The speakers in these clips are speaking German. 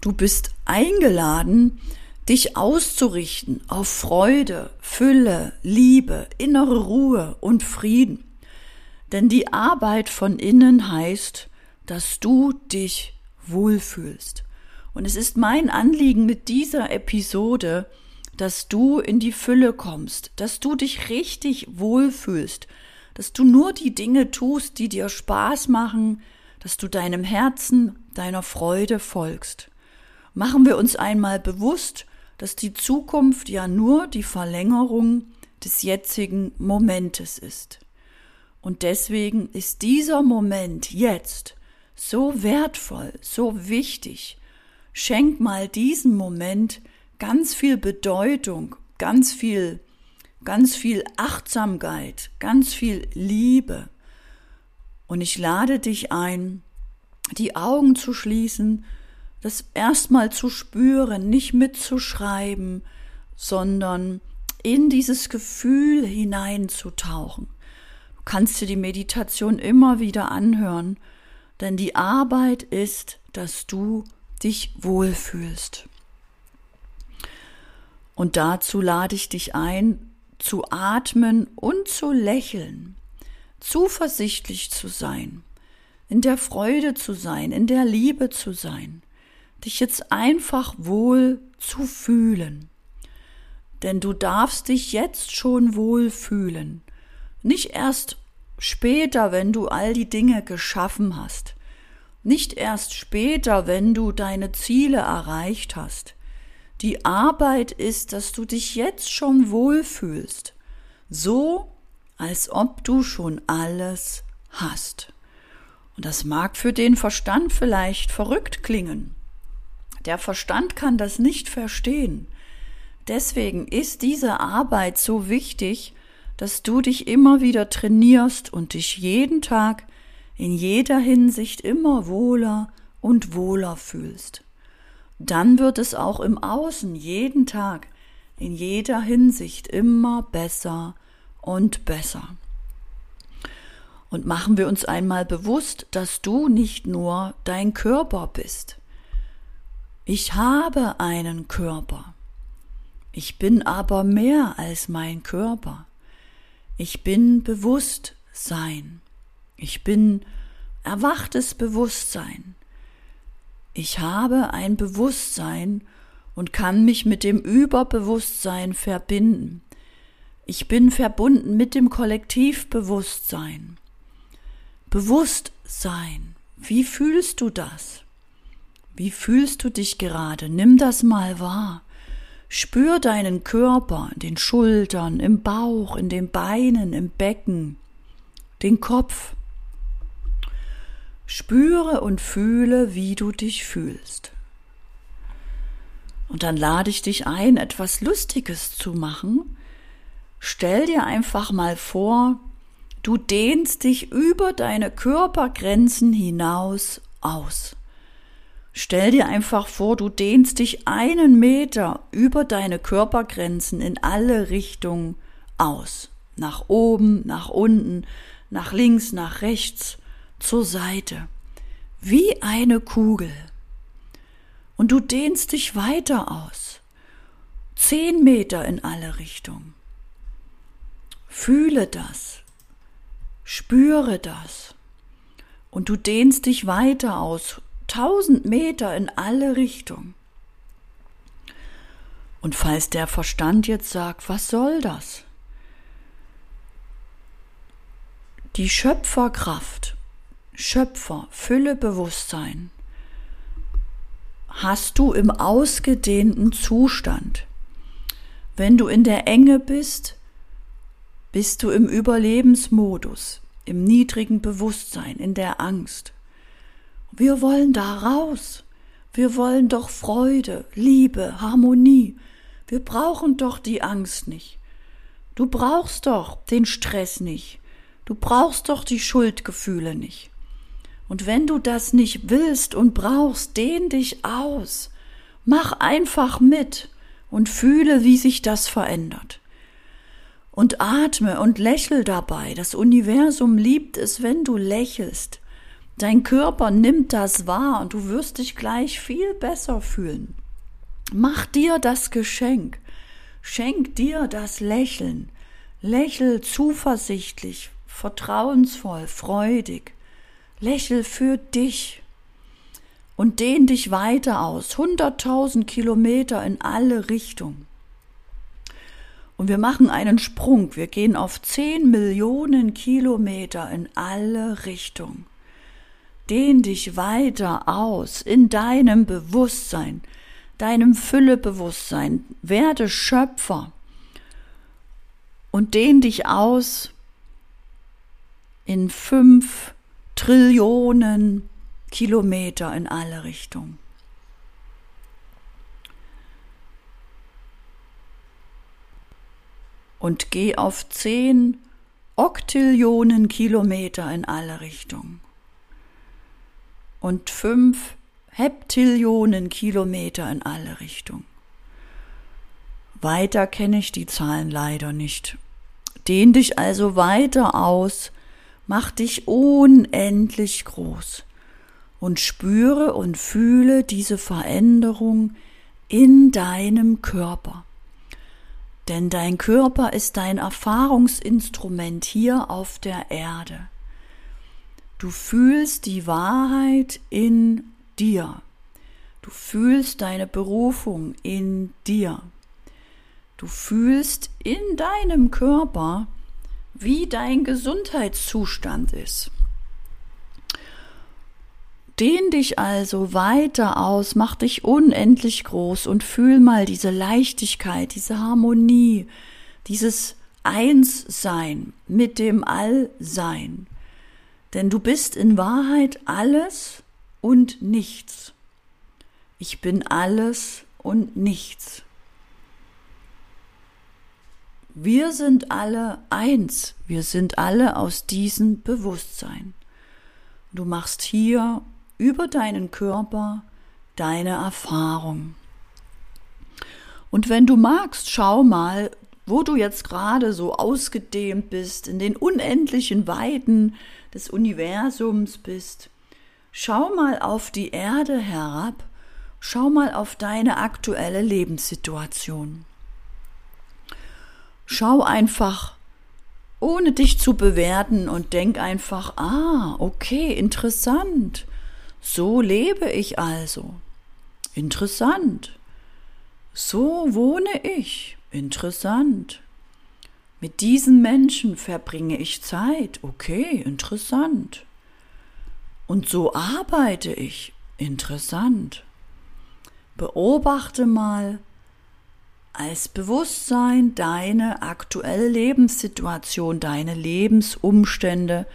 Du bist eingeladen, dich auszurichten auf Freude, Fülle, Liebe, innere Ruhe und Frieden. Denn die Arbeit von innen heißt, dass du dich wohlfühlst. Und es ist mein Anliegen mit dieser Episode, dass du in die Fülle kommst, dass du dich richtig wohlfühlst, dass du nur die Dinge tust, die dir Spaß machen, dass du deinem Herzen, deiner Freude folgst. Machen wir uns einmal bewusst, dass die Zukunft ja nur die Verlängerung des jetzigen Momentes ist. Und deswegen ist dieser Moment jetzt so wertvoll, so wichtig. Schenk mal diesem Moment ganz viel Bedeutung, ganz viel, ganz viel Achtsamkeit, ganz viel Liebe. Und ich lade dich ein, die Augen zu schließen, das erstmal zu spüren, nicht mitzuschreiben, sondern in dieses Gefühl hineinzutauchen. Du kannst dir die Meditation immer wieder anhören, denn die Arbeit ist, dass du dich wohlfühlst. Und dazu lade ich dich ein, zu atmen und zu lächeln, zuversichtlich zu sein, in der Freude zu sein, in der Liebe zu sein, dich jetzt einfach wohl zu fühlen. Denn du darfst dich jetzt schon wohl fühlen, nicht erst später, wenn du all die Dinge geschaffen hast, nicht erst später, wenn du deine Ziele erreicht hast, die Arbeit ist, dass du dich jetzt schon wohlfühlst, so als ob du schon alles hast. Und das mag für den Verstand vielleicht verrückt klingen. Der Verstand kann das nicht verstehen. Deswegen ist diese Arbeit so wichtig, dass du dich immer wieder trainierst und dich jeden Tag in jeder Hinsicht immer wohler und wohler fühlst dann wird es auch im Außen jeden Tag in jeder Hinsicht immer besser und besser. Und machen wir uns einmal bewusst, dass du nicht nur dein Körper bist. Ich habe einen Körper. Ich bin aber mehr als mein Körper. Ich bin Bewusstsein. Ich bin erwachtes Bewusstsein. Ich habe ein Bewusstsein und kann mich mit dem Überbewusstsein verbinden. Ich bin verbunden mit dem Kollektivbewusstsein. Bewusstsein. Wie fühlst du das? Wie fühlst du dich gerade? Nimm das mal wahr. Spür deinen Körper, den Schultern, im Bauch, in den Beinen, im Becken, den Kopf. Spüre und fühle, wie du dich fühlst. Und dann lade ich dich ein, etwas Lustiges zu machen. Stell dir einfach mal vor, du dehnst dich über deine Körpergrenzen hinaus aus. Stell dir einfach vor, du dehnst dich einen Meter über deine Körpergrenzen in alle Richtungen aus. Nach oben, nach unten, nach links, nach rechts zur Seite, wie eine Kugel. Und du dehnst dich weiter aus, zehn Meter in alle Richtungen. Fühle das, spüre das. Und du dehnst dich weiter aus, tausend Meter in alle Richtungen. Und falls der Verstand jetzt sagt, was soll das? Die Schöpferkraft Schöpfer, Fülle Bewusstsein hast du im ausgedehnten Zustand. Wenn du in der Enge bist, bist du im Überlebensmodus, im niedrigen Bewusstsein, in der Angst. Wir wollen da raus. Wir wollen doch Freude, Liebe, Harmonie. Wir brauchen doch die Angst nicht. Du brauchst doch den Stress nicht. Du brauchst doch die Schuldgefühle nicht. Und wenn du das nicht willst und brauchst, dehn dich aus. Mach einfach mit und fühle, wie sich das verändert. Und atme und lächel dabei. Das Universum liebt es, wenn du lächelst. Dein Körper nimmt das wahr und du wirst dich gleich viel besser fühlen. Mach dir das Geschenk. Schenk dir das Lächeln. Lächel zuversichtlich, vertrauensvoll, freudig. Lächel für dich und dehn dich weiter aus, hunderttausend Kilometer in alle Richtungen. Und wir machen einen Sprung, wir gehen auf zehn Millionen Kilometer in alle Richtungen. Dehn dich weiter aus in deinem Bewusstsein, deinem Füllebewusstsein, werde Schöpfer und dehn dich aus in fünf Trillionen Kilometer in alle Richtungen. Und geh auf zehn Oktillionen Kilometer in alle Richtungen. Und fünf Heptillionen Kilometer in alle Richtungen. Weiter kenne ich die Zahlen leider nicht. Dehn dich also weiter aus, mach dich unendlich groß und spüre und fühle diese Veränderung in deinem Körper. Denn dein Körper ist dein Erfahrungsinstrument hier auf der Erde. Du fühlst die Wahrheit in dir. Du fühlst deine Berufung in dir. Du fühlst in deinem Körper, wie dein Gesundheitszustand ist. Dehn dich also weiter aus, mach dich unendlich groß und fühl mal diese Leichtigkeit, diese Harmonie, dieses Einssein mit dem Allsein. Denn du bist in Wahrheit alles und nichts. Ich bin alles und nichts. Wir sind alle eins, wir sind alle aus diesem Bewusstsein. Du machst hier über deinen Körper deine Erfahrung. Und wenn du magst, schau mal, wo du jetzt gerade so ausgedehnt bist, in den unendlichen Weiten des Universums bist. Schau mal auf die Erde herab, schau mal auf deine aktuelle Lebenssituation. Schau einfach, ohne dich zu bewerten und denk einfach, ah, okay, interessant. So lebe ich also. Interessant. So wohne ich. Interessant. Mit diesen Menschen verbringe ich Zeit. Okay, interessant. Und so arbeite ich. Interessant. Beobachte mal als Bewusstsein deine aktuelle Lebenssituation, deine Lebensumstände,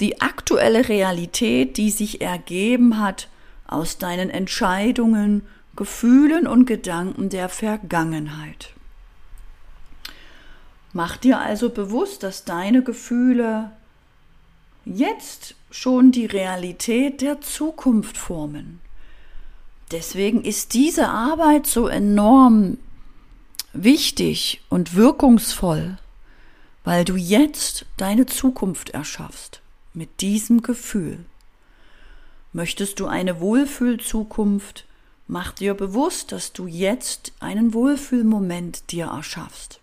die aktuelle Realität, die sich ergeben hat aus deinen Entscheidungen, Gefühlen und Gedanken der Vergangenheit. Mach dir also bewusst, dass deine Gefühle jetzt schon die Realität der Zukunft formen. Deswegen ist diese Arbeit so enorm wichtig und wirkungsvoll, weil du jetzt deine Zukunft erschaffst mit diesem Gefühl. Möchtest du eine Wohlfühlzukunft, mach dir bewusst, dass du jetzt einen Wohlfühlmoment dir erschaffst.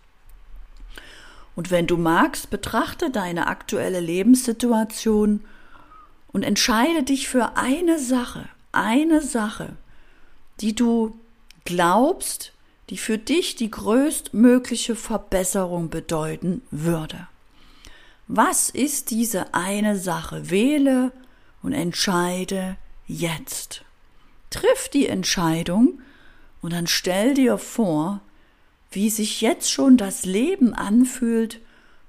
Und wenn du magst, betrachte deine aktuelle Lebenssituation und entscheide dich für eine Sache, eine Sache, die du glaubst, die für dich die größtmögliche Verbesserung bedeuten würde. Was ist diese eine Sache? Wähle und entscheide jetzt. Triff die Entscheidung und dann stell dir vor, wie sich jetzt schon das Leben anfühlt,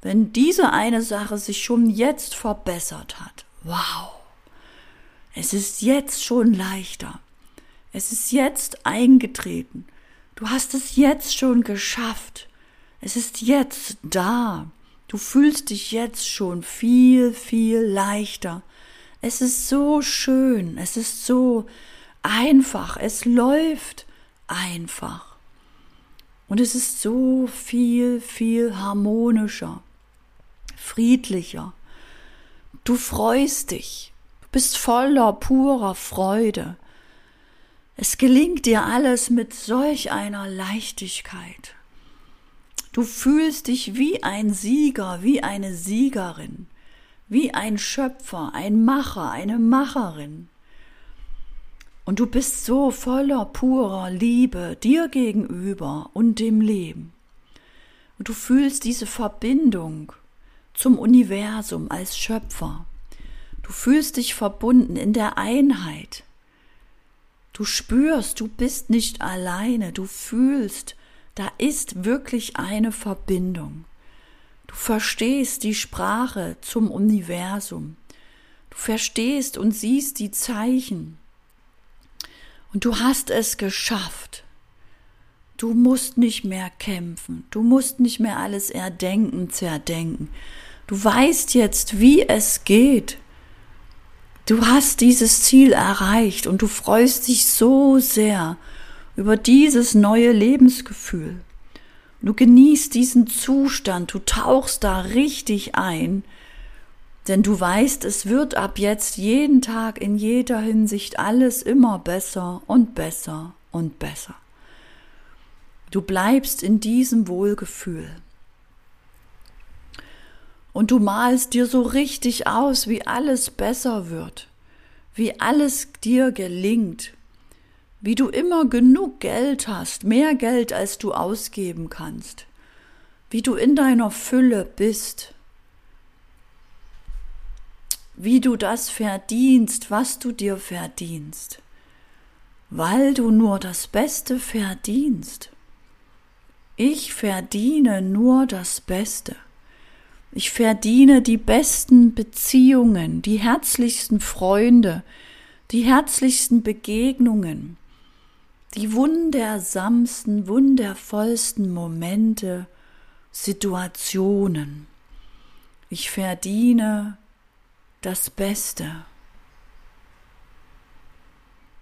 wenn diese eine Sache sich schon jetzt verbessert hat. Wow! Es ist jetzt schon leichter. Es ist jetzt eingetreten. Du hast es jetzt schon geschafft. Es ist jetzt da. Du fühlst dich jetzt schon viel, viel leichter. Es ist so schön, es ist so einfach, es läuft einfach. Und es ist so viel, viel harmonischer, friedlicher. Du freust dich. bist voller purer Freude. Es gelingt dir alles mit solch einer Leichtigkeit. Du fühlst dich wie ein Sieger, wie eine Siegerin, wie ein Schöpfer, ein Macher, eine Macherin. Und du bist so voller purer Liebe dir gegenüber und dem Leben. Und du fühlst diese Verbindung zum Universum als Schöpfer. Du fühlst dich verbunden in der Einheit. Du spürst, du bist nicht alleine, du fühlst, da ist wirklich eine Verbindung. Du verstehst die Sprache zum Universum. Du verstehst und siehst die Zeichen. Und du hast es geschafft. Du musst nicht mehr kämpfen. Du musst nicht mehr alles erdenken, zerdenken. Du weißt jetzt, wie es geht. Du hast dieses Ziel erreicht und du freust dich so sehr über dieses neue Lebensgefühl. Du genießt diesen Zustand, du tauchst da richtig ein denn du weißt, es wird ab jetzt jeden Tag in jeder Hinsicht alles immer besser und besser und besser. Du bleibst in diesem Wohlgefühl. Und du malst dir so richtig aus, wie alles besser wird, wie alles dir gelingt, wie du immer genug Geld hast, mehr Geld als du ausgeben kannst, wie du in deiner Fülle bist, wie du das verdienst, was du dir verdienst, weil du nur das Beste verdienst. Ich verdiene nur das Beste. Ich verdiene die besten Beziehungen, die herzlichsten Freunde, die herzlichsten Begegnungen, die wundersamsten, wundervollsten Momente, Situationen. Ich verdiene das Beste.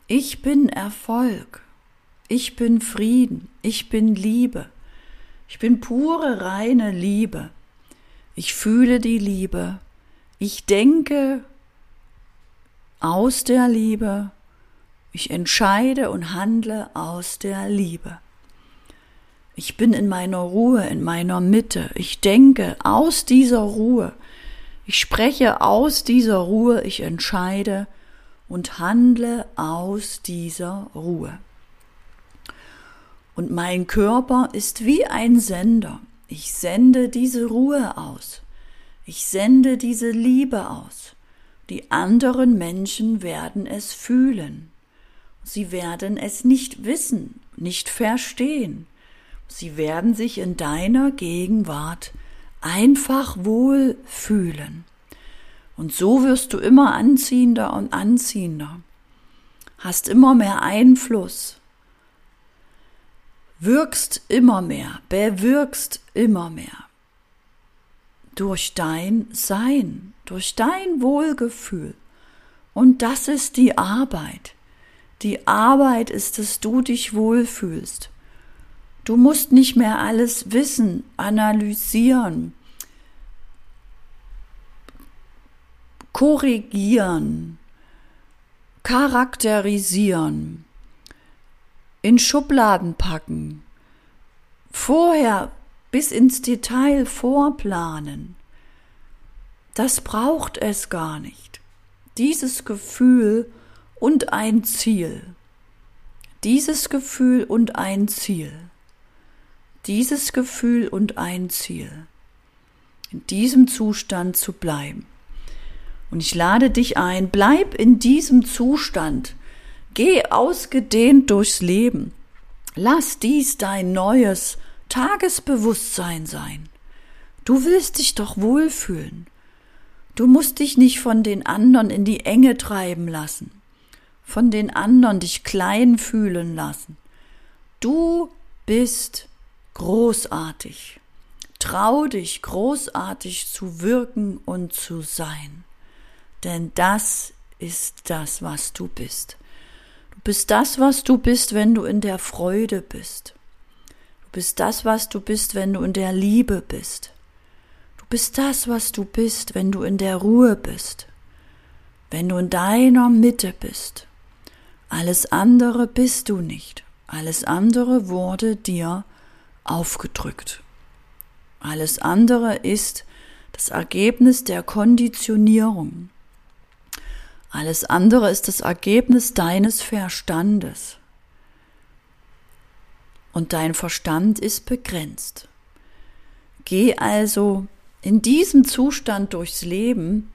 Ich bin Erfolg. Ich bin Frieden. Ich bin Liebe. Ich bin pure, reine Liebe. Ich fühle die Liebe. Ich denke aus der Liebe. Ich entscheide und handle aus der Liebe. Ich bin in meiner Ruhe, in meiner Mitte. Ich denke aus dieser Ruhe. Ich spreche aus dieser Ruhe, ich entscheide und handle aus dieser Ruhe. Und mein Körper ist wie ein Sender. Ich sende diese Ruhe aus. Ich sende diese Liebe aus. Die anderen Menschen werden es fühlen. Sie werden es nicht wissen, nicht verstehen. Sie werden sich in deiner Gegenwart einfach wohl fühlen. Und so wirst du immer anziehender und anziehender, hast immer mehr Einfluss, wirkst immer mehr, bewirkst immer mehr durch dein Sein, durch dein Wohlgefühl. Und das ist die Arbeit. Die Arbeit ist, dass du dich wohlfühlst. Du musst nicht mehr alles wissen, analysieren, korrigieren, charakterisieren, in Schubladen packen, vorher bis ins Detail vorplanen. Das braucht es gar nicht. Dieses Gefühl und ein Ziel. Dieses Gefühl und ein Ziel dieses Gefühl und ein Ziel, in diesem Zustand zu bleiben. Und ich lade dich ein, bleib in diesem Zustand, geh ausgedehnt durchs Leben, lass dies dein neues Tagesbewusstsein sein. Du willst dich doch wohlfühlen. Du musst dich nicht von den anderen in die Enge treiben lassen, von den anderen dich klein fühlen lassen. Du bist großartig. Trau dich, großartig zu wirken und zu sein. Denn das ist das, was du bist. Du bist das, was du bist, wenn du in der Freude bist. Du bist das, was du bist, wenn du in der Liebe bist. Du bist das, was du bist, wenn du in der Ruhe bist. wenn du in deiner Mitte bist. Alles andere bist du nicht. Alles andere wurde dir aufgedrückt. Alles andere ist das Ergebnis der Konditionierung. Alles andere ist das Ergebnis deines Verstandes. Und dein Verstand ist begrenzt. Geh also in diesem Zustand durchs Leben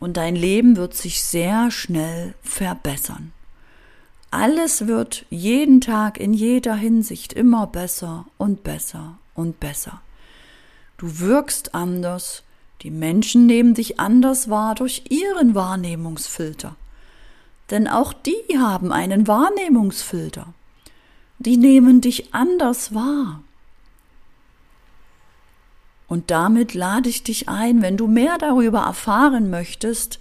und dein Leben wird sich sehr schnell verbessern. Alles wird jeden Tag in jeder Hinsicht immer besser und besser und besser. Du wirkst anders, die Menschen nehmen dich anders wahr durch ihren Wahrnehmungsfilter. Denn auch die haben einen Wahrnehmungsfilter. Die nehmen dich anders wahr. Und damit lade ich dich ein, wenn du mehr darüber erfahren möchtest,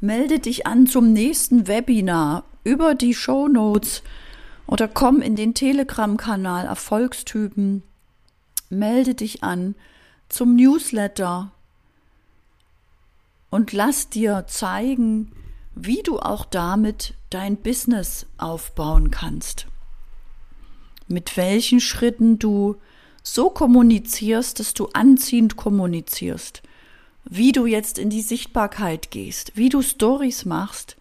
melde dich an zum nächsten Webinar über die Show Notes oder komm in den Telegram-Kanal Erfolgstypen, melde dich an zum Newsletter und lass dir zeigen, wie du auch damit dein Business aufbauen kannst. Mit welchen Schritten du so kommunizierst, dass du anziehend kommunizierst, wie du jetzt in die Sichtbarkeit gehst, wie du Stories machst,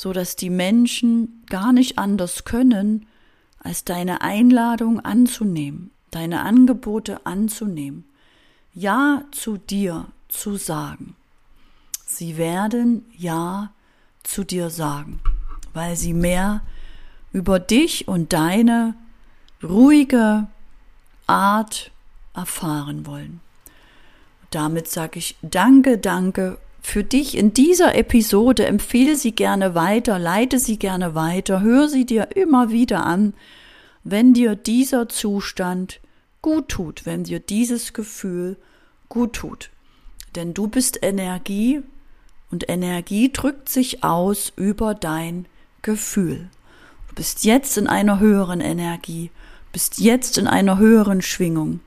so dass die Menschen gar nicht anders können, als deine Einladung anzunehmen, deine Angebote anzunehmen, Ja zu dir zu sagen. Sie werden Ja zu dir sagen, weil sie mehr über dich und deine ruhige, Art erfahren wollen. Damit sage ich Danke, danke für dich in dieser Episode. Empfehle sie gerne weiter, leite sie gerne weiter, hör sie dir immer wieder an, wenn dir dieser Zustand gut tut, wenn dir dieses Gefühl gut tut. Denn du bist Energie und Energie drückt sich aus über dein Gefühl. Du bist jetzt in einer höheren Energie bist jetzt in einer höheren Schwingung.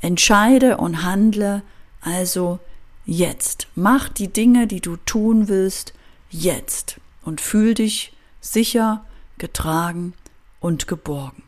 Entscheide und handle also jetzt. Mach die Dinge, die du tun willst, jetzt und fühl dich sicher, getragen und geborgen.